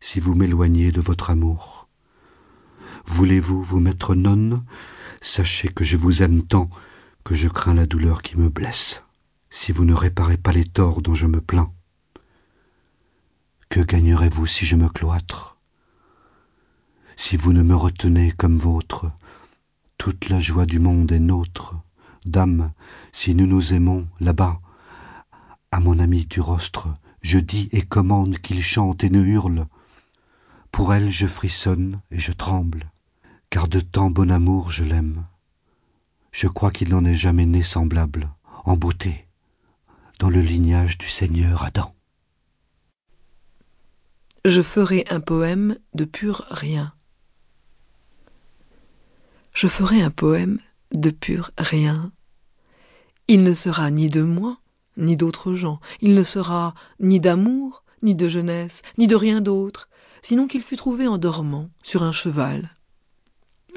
si vous m'éloignez de votre amour. Voulez-vous vous mettre nonne Sachez que je vous aime tant que je crains la douleur qui me blesse, si vous ne réparez pas les torts dont je me plains. Que gagnerez-vous si je me cloître? Si vous ne me retenez comme vôtre, toute la joie du monde est nôtre. Dame, si nous nous aimons là-bas, à mon ami du rostre, je dis et commande qu'il chante et ne hurle. Pour elle je frissonne et je tremble, car de tant bon amour je l'aime. Je crois qu'il n'en est jamais né semblable, en beauté, dans le lignage du Seigneur Adam. Je ferai un poème de pur rien. Je ferai un poème de pur rien. Il ne sera ni de moi, ni d'autres gens. Il ne sera ni d'amour, ni de jeunesse, ni de rien d'autre, sinon qu'il fut trouvé en dormant sur un cheval.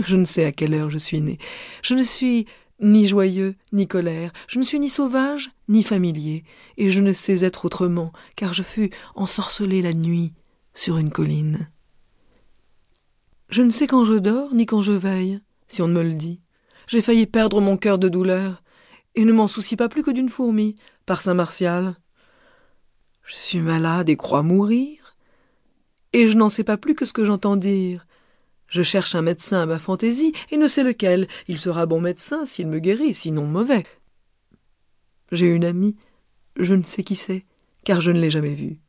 Je ne sais à quelle heure je suis né. Je ne suis ni joyeux, ni colère, je ne suis ni sauvage, ni familier, et je ne sais être autrement, car je fus ensorcelé la nuit sur une colline. Je ne sais quand je dors, ni quand je veille, si on me le dit. J'ai failli perdre mon cœur de douleur, et ne m'en soucie pas plus que d'une fourmi, par saint Martial. Je suis malade et crois mourir, et je n'en sais pas plus que ce que j'entends dire. Je cherche un médecin à ma fantaisie, et ne sais lequel. Il sera bon médecin s'il me guérit, sinon mauvais. J'ai une amie, je ne sais qui c'est, car je ne l'ai jamais vue.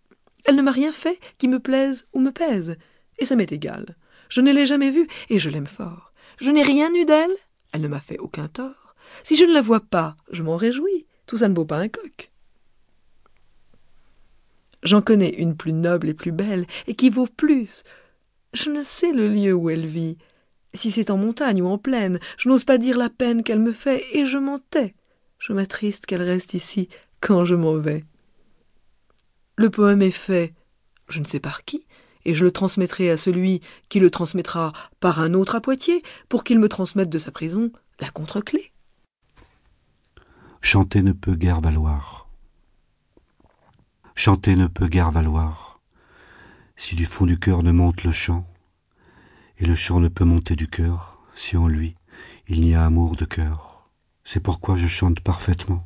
Elle ne m'a rien fait qui me plaise ou me pèse, et ça m'est égal. Je ne l'ai jamais vue, et je l'aime fort. Je n'ai rien eu d'elle, elle ne m'a fait aucun tort. Si je ne la vois pas, je m'en réjouis. Tout ça ne vaut pas un coq. J'en connais une plus noble et plus belle, et qui vaut plus. Je ne sais le lieu où elle vit. Si c'est en montagne ou en plaine, je n'ose pas dire la peine qu'elle me fait, et je m'en tais. Je m'attriste qu'elle reste ici quand je m'en vais. Le poème est fait, je ne sais par qui, et je le transmettrai à celui qui le transmettra par un autre à Poitiers, pour qu'il me transmette de sa prison la contre-clé. Chanter ne peut guère valoir. Chanter ne peut guère valoir. Si du fond du cœur ne monte le chant, et le chant ne peut monter du cœur, si en lui il n'y a amour de cœur. C'est pourquoi je chante parfaitement.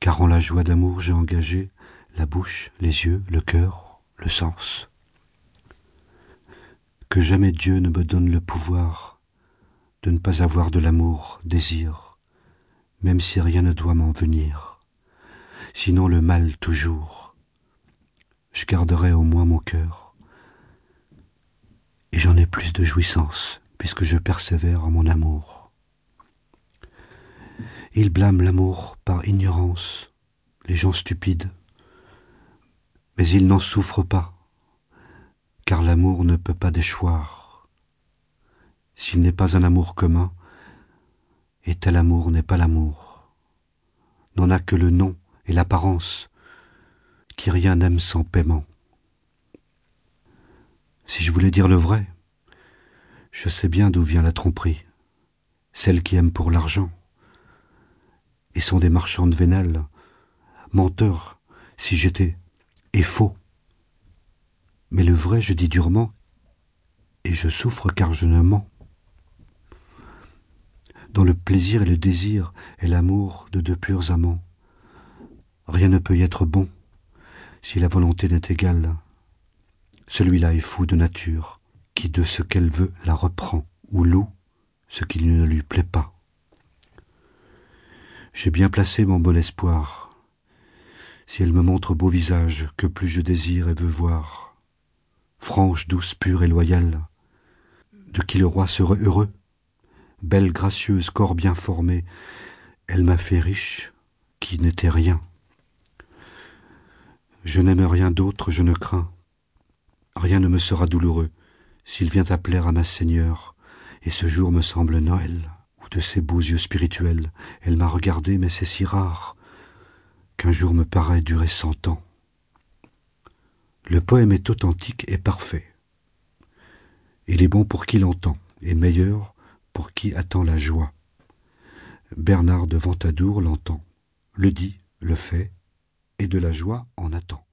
Car en la joie d'amour j'ai engagé la bouche, les yeux, le cœur, le sens. Que jamais Dieu ne me donne le pouvoir de ne pas avoir de l'amour, désir, même si rien ne doit m'en venir. Sinon le mal toujours. Je garderai au moins mon cœur. Et j'en ai plus de jouissance, puisque je persévère en mon amour. Ils blâment l'amour par ignorance, les gens stupides. Mais ils n'en souffrent pas, car l'amour ne peut pas déchoir. S'il n'est pas un amour commun, et tel amour n'est pas l'amour, n'en a que le nom et l'apparence, qui rien n'aime sans paiement. Si je voulais dire le vrai, je sais bien d'où vient la tromperie, celle qui aime pour l'argent, et sont des marchandes vénales, menteurs, si j'étais, et faux. Mais le vrai, je dis durement, et je souffre car je ne mens dont le plaisir et le désir est l'amour de deux purs amants. Rien ne peut y être bon si la volonté n'est égale. Celui-là est fou de nature, qui de ce qu'elle veut la reprend, ou loue ce qui ne lui plaît pas. J'ai bien placé mon bon espoir. Si elle me montre beau visage, que plus je désire et veux voir. Franche, douce, pure et loyale, de qui le roi serait heureux, belle, gracieuse, corps bien formé, elle m'a fait riche, qui n'était rien. Je n'aime rien d'autre, je ne crains. Rien ne me sera douloureux s'il vient à plaire à ma Seigneur, et ce jour me semble Noël, ou de ses beaux yeux spirituels. Elle m'a regardé, mais c'est si rare qu'un jour me paraît durer cent ans. Le poème est authentique et parfait. Il est bon pour qui l'entend, et meilleur pour qui attend la joie. Bernard de Ventadour l'entend, le dit, le fait, et de la joie en attend.